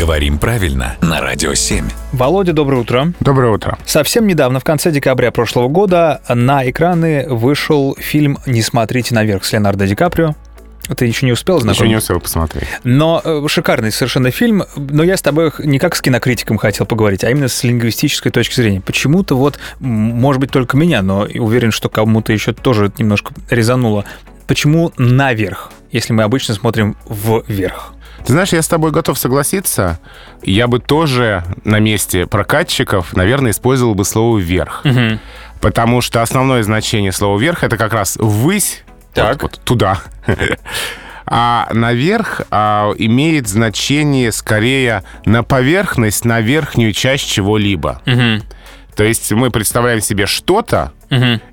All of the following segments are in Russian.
Говорим правильно на Радио 7. Володя, доброе утро. Доброе утро. Совсем недавно, в конце декабря прошлого года, на экраны вышел фильм «Не смотрите наверх» с Леонардо Ди Каприо. Ты еще не успел знакомиться? Еще не успел посмотреть. Но э, шикарный совершенно фильм. Но я с тобой не как с кинокритиком хотел поговорить, а именно с лингвистической точки зрения. Почему-то вот, может быть, только меня, но уверен, что кому-то еще тоже немножко резануло. Почему наверх, если мы обычно смотрим вверх? Ты знаешь, я с тобой готов согласиться. Я бы тоже на месте прокатчиков, наверное, использовал бы слово «вверх». Потому что основное значение слова «вверх» — это как раз «ввысь», Так. вот, вот туда. А наверх а, имеет значение скорее на поверхность, на верхнюю часть чего-либо. То есть мы представляем себе что-то,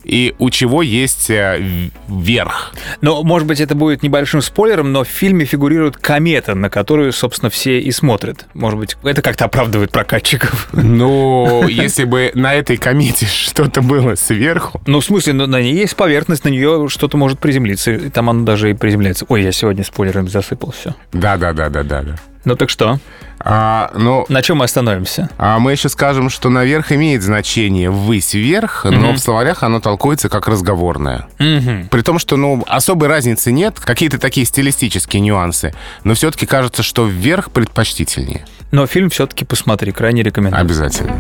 и у чего есть э, верх. Ну, может быть, это будет небольшим спойлером, но в фильме фигурирует комета, на которую, собственно, все и смотрят. Может быть, это как-то оправдывает прокатчиков. Но если бы на этой комете что-то было сверху, Ну, в смысле, ну, на ней есть поверхность, на нее что-то может приземлиться. И там оно даже и приземляется. Ой, я сегодня спойлерами засыпал все. да-да-да-да-да. Ну так что? А, ну, На чем мы остановимся? а мы еще скажем, что наверх имеет значение ввысь вверх, но в словарях оно толкуется как разговорное. Мгм. При том, что ну, особой разницы нет, какие-то такие стилистические нюансы, но все-таки кажется, что вверх предпочтительнее. Но фильм все-таки посмотри, крайне рекомендую. Обязательно.